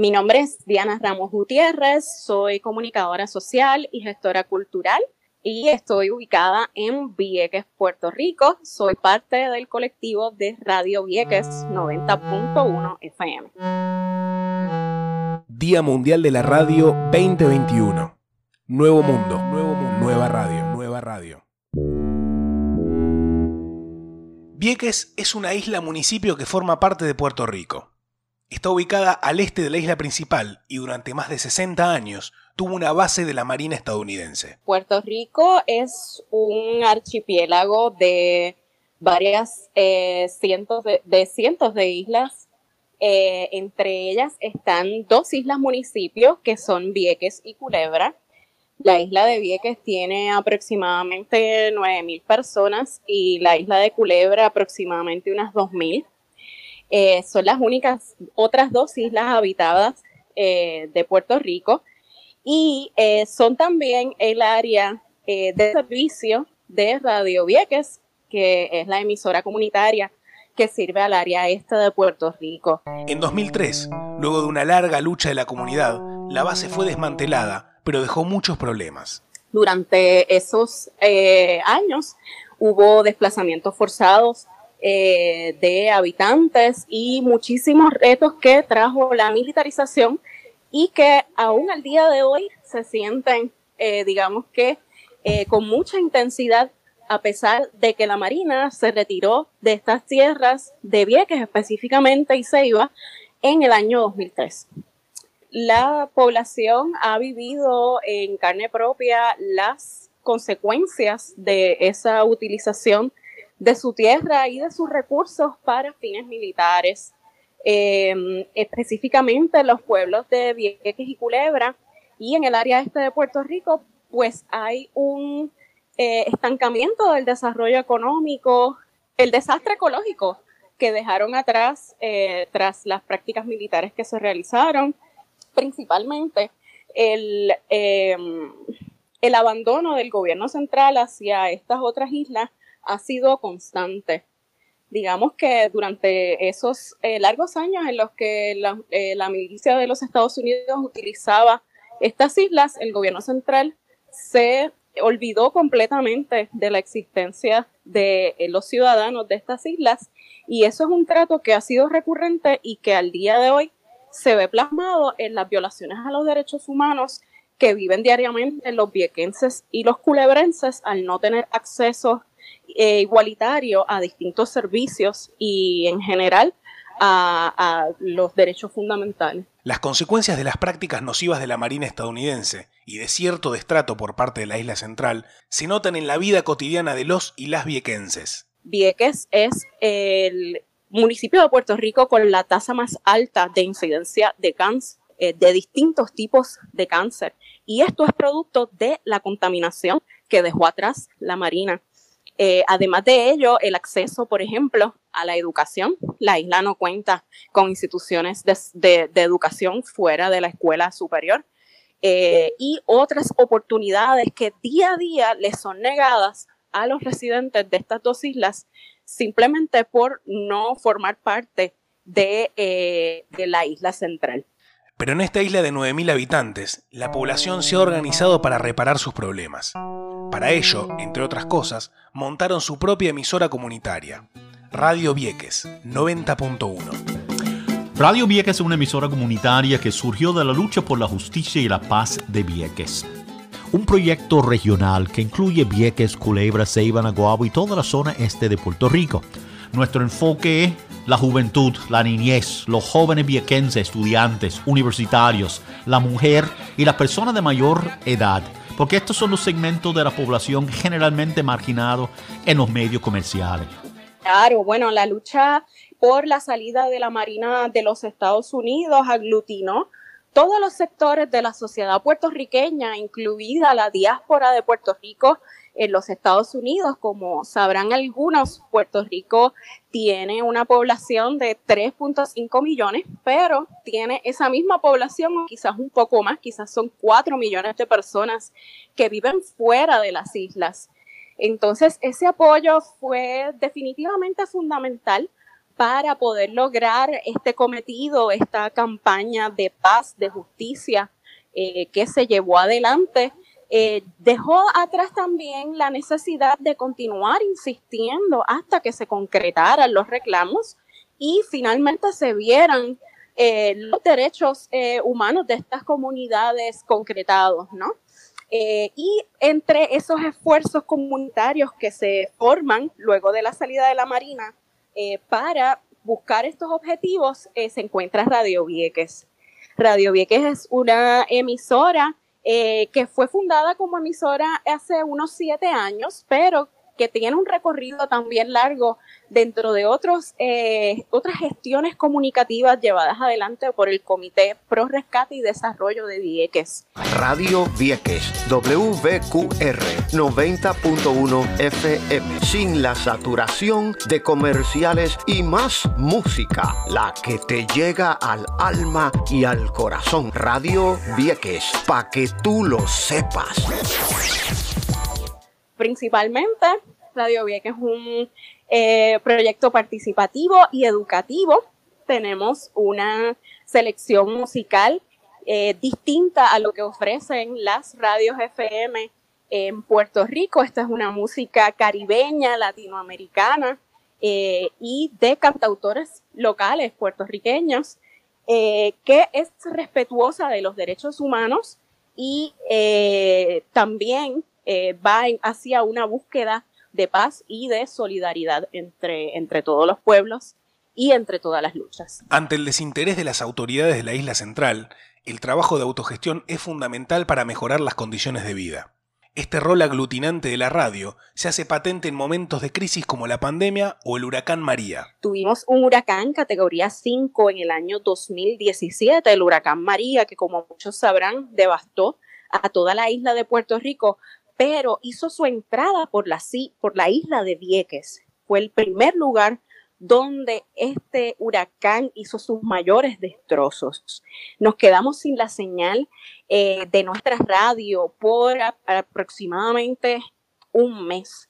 Mi nombre es Diana Ramos Gutiérrez, soy comunicadora social y gestora cultural y estoy ubicada en Vieques, Puerto Rico. Soy parte del colectivo de Radio Vieques 90.1 FM. Día Mundial de la Radio 2021. Nuevo mundo, nuevo mundo, nueva radio, nueva radio. Vieques es una isla municipio que forma parte de Puerto Rico. Está ubicada al este de la isla principal y durante más de 60 años tuvo una base de la Marina estadounidense. Puerto Rico es un archipiélago de varias eh, cientos de, cientos de islas. Eh, entre ellas están dos islas municipios que son Vieques y Culebra. La isla de Vieques tiene aproximadamente 9.000 personas y la isla de Culebra aproximadamente unas 2.000. Eh, son las únicas otras dos islas habitadas eh, de Puerto Rico y eh, son también el área de servicio de Radio Vieques, que es la emisora comunitaria que sirve al área este de Puerto Rico. En 2003, luego de una larga lucha de la comunidad, la base fue desmantelada pero dejó muchos problemas. Durante esos años hubo desplazamientos forzados eh, de habitantes y muchísimos retos que trajo la militarización y que aún al día de hoy se sienten, eh, digamos que, con mucha intensidad a pesar de que la Marina se retiró de estas tierras de Vieques específicamente y se iba en el año 2003 la población ha vivido en carne propia las consecuencias de esa utilización de su tierra y de sus recursos para fines militares. Em, específicamente en los pueblos de Vieques y Culebra y en el área este de Puerto Rico, pues hay un eh, estancamiento del desarrollo económico, el desastre ecológico que dejaron atrás eh, tras las prácticas militares que se realizaron principalmente el, em, el abandono del gobierno central hacia estas otras islas ha sido constante. Digamos que durante esos eh, largos años en los que la, eh, la, milicia de los Estados Unidos utilizaba estas islas, el gobierno central se olvidó completamente de la existencia de eh, los ciudadanos de estas islas y eso es un trato que ha sido recurrente y que al día de hoy se ve plasmado en las violaciones a los derechos humanos que viven diariamente los viequenses y los culebrenses al no tener acceso eh, igualitario a distintos servicios y en general a, a, los derechos fundamentales. Las consecuencias de las prácticas nocivas de la Marina estadounidense y de cierto destrato por parte de la isla central se notan en la vida cotidiana de los y las viequenses. Vieques es el municipio de Puerto Rico con la tasa más alta de incidencia de cáncer, eh, de distintos tipos de cáncer. Y esto es producto de la contaminación que dejó atrás la Marina. Eh, además de ello, el acceso, por ejemplo, a la educación. La isla no cuenta con instituciones de, educación fuera de la escuela superior. Eh, y otras oportunidades que día a día les son negadas a los residentes de estas dos islas simplemente por no formar parte de, eh, de la isla central. Pero en esta isla de 9.000 habitantes, la población se ha organizado para reparar sus problemas. Para ello, entre otras cosas, montaron su propia emisora comunitaria, Radio Vieques 90.1. Radio Vieques es una emisora comunitaria que surgió de la lucha por la justicia y la paz de Vieques un proyecto regional que incluye Vieques, Culebra, Ceiba, Naguabo y toda la zona este de Puerto Rico. Nuestro enfoque es la juventud, la niñez, los jóvenes viequenses, estudiantes, universitarios, la mujer y las personas de mayor edad, porque estos son los segmentos de la población generalmente marginados en los medios comerciales. Claro, bueno, la lucha por la salida de la Marina de los Estados Unidos aglutinó todos los sectores de la sociedad puertorriqueña, incluida la diáspora de Puerto Rico en los Estados Unidos. Como sabrán algunos, Puerto Rico tiene una población de 3.5 millones, pero tiene esa misma población, o quizás un poco más, quizás son 4 millones de personas que viven fuera de las islas. Entonces, ese apoyo fue definitivamente fundamental para poder lograr este cometido, esta campaña de paz, de justicia eh, que se llevó adelante, eh, dejó atrás también la necesidad de continuar insistiendo hasta que se concretaran los reclamos y finalmente se vieran eh, los derechos humanos de estas comunidades concretados, ¿no? y entre esos esfuerzos comunitarios que se forman luego de la salida de la Marina para buscar estos objetivos, se encuentra Radio Vieques. Radio Vieques es una emisora eh, que fue fundada como emisora hace unos siete años, pero que tiene un recorrido también largo dentro de otros, eh, otras gestiones comunicativas llevadas adelante por el Comité Pro Rescate y Desarrollo de Vieques. Radio Vieques, WQR 90.1 FM, sin la saturación de comerciales y más música, la que te llega al alma y al corazón. Radio Vieques, pa' que tú lo sepas principalmente. Radio Vieques es un eh, proyecto participativo y educativo. Tenemos una selección musical eh, distinta a lo que ofrecen las radios FM en Puerto Rico. Esta es una música caribeña, latinoamericana eh, y de cantautores locales puertorriqueños, que es respetuosa de los derechos humanos y también eh, va hacia una búsqueda de paz y de solidaridad entre, entre todos los pueblos y entre todas las luchas. Ante el desinterés de las autoridades de la isla central, el trabajo de autogestión es fundamental para mejorar las condiciones de vida. Este rol aglutinante de la radio se hace patente en momentos de crisis como la pandemia o el huracán María. Tuvimos un huracán categoría 5 en el año 2017, el huracán María, que como muchos sabrán devastó a toda la isla de Puerto Rico, pero hizo su entrada por la, isla de Vieques. Fue el primer lugar donde este huracán hizo sus mayores destrozos. Nos quedamos sin la señal eh, de nuestra radio por aproximadamente un mes.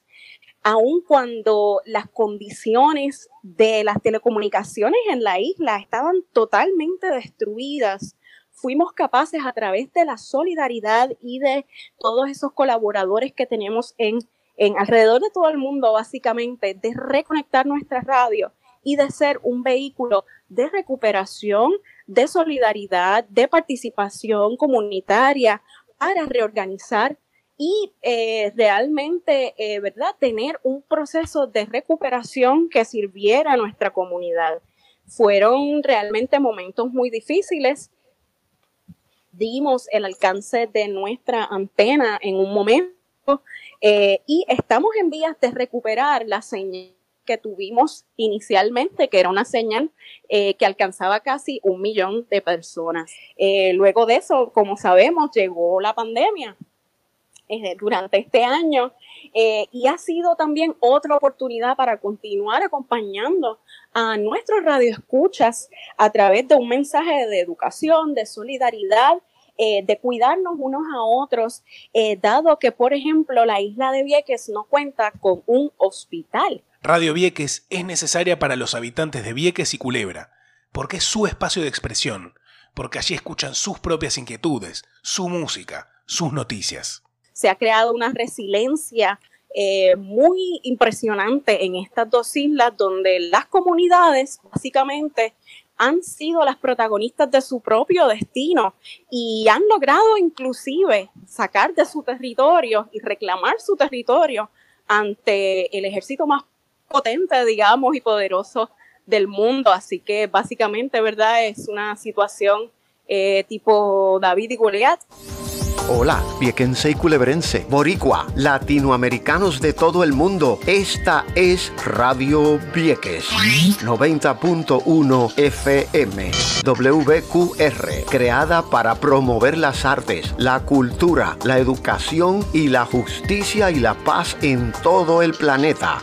Aun cuando las condiciones de las telecomunicaciones en la isla estaban totalmente destruidas, fuimos capaces a través de la solidaridad y de todos esos colaboradores que tenemos en, en alrededor de todo el mundo, básicamente, de reconectar nuestra radio y de ser un vehículo de recuperación, de solidaridad, de participación comunitaria para reorganizar y eh, realmente, eh, ¿verdad?, tener un proceso de recuperación que sirviera a nuestra comunidad. Fueron realmente momentos muy difíciles dimos el alcance de nuestra antena en un momento eh, y estamos en vías de recuperar la señal que tuvimos inicialmente, que era una señal eh, que alcanzaba casi un millón de personas. Eh, luego de eso, como sabemos, llegó la pandemia durante este año y ha sido también otra oportunidad para continuar acompañando a nuestros radioescuchas a través de un mensaje de educación, de solidaridad, eh, de cuidarnos unos a otros, eh, dado que, por ejemplo, la isla de Vieques no cuenta con un hospital. Radio Vieques es necesaria para los habitantes de Vieques y Culebra, porque es su espacio de expresión, porque allí escuchan sus propias inquietudes, su música, sus noticias. Se ha creado una resiliencia eh, muy impresionante en estas dos islas donde las comunidades básicamente han sido las protagonistas de su propio destino y han logrado inclusive sacar de su territorio y reclamar su territorio ante el ejército más potente, digamos, y poderoso del mundo. Así que básicamente, ¿verdad? Es una situación eh, tipo David y Goliat. Hola, viequense y culebrense, boricua, latinoamericanos de todo el mundo. Esta es Radio Vieques, 90.1 FM, WQR, creada para promover las artes, la cultura, la educación y la justicia y la paz en todo el planeta.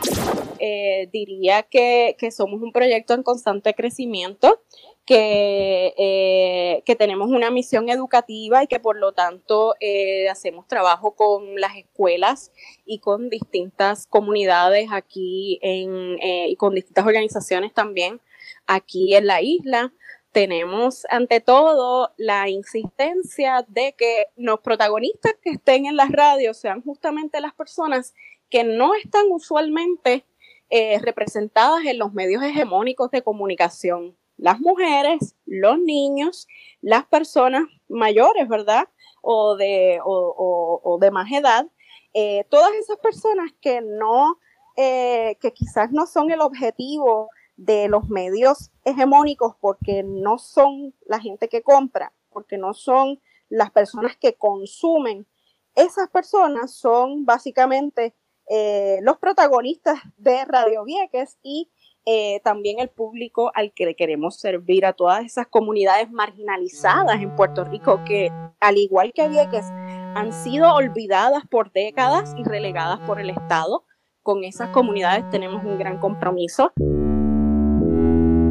Eh, diría que, que somos un proyecto en constante crecimiento que, eh, que tenemos una misión educativa y que por lo tanto eh, hacemos trabajo con las escuelas y con distintas comunidades aquí en, y con distintas organizaciones también aquí en la isla tenemos ante todo la insistencia de que los protagonistas que estén en las radios sean justamente las personas que no están usualmente eh, representadas en los medios hegemónicos de comunicación. Las mujeres, los niños, las personas mayores, ¿verdad? O de, o, de más edad. Eh, todas esas personas que no, eh, que quizás no son el objetivo de los medios hegemónicos porque no son la gente que compra, porque no son las personas que consumen. Esas personas son básicamente eh, los protagonistas de Radio Vieques y eh, también el público al que le queremos servir a todas esas comunidades marginalizadas en Puerto Rico que, al igual que Vieques, han sido olvidadas por décadas y relegadas por el Estado. Con esas comunidades tenemos un gran compromiso.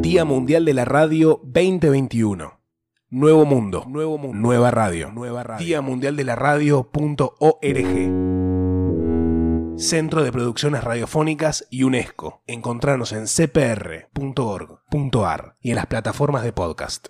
Día Mundial de la Radio 2021. Nuevo mundo, nuevo mundo, nueva radio, nueva radio. Día Mundial de la Radio.org. Centro de Producciones Radiofónicas y UNESCO. Encontrarnos en cpr.org.ar y en las plataformas de podcast.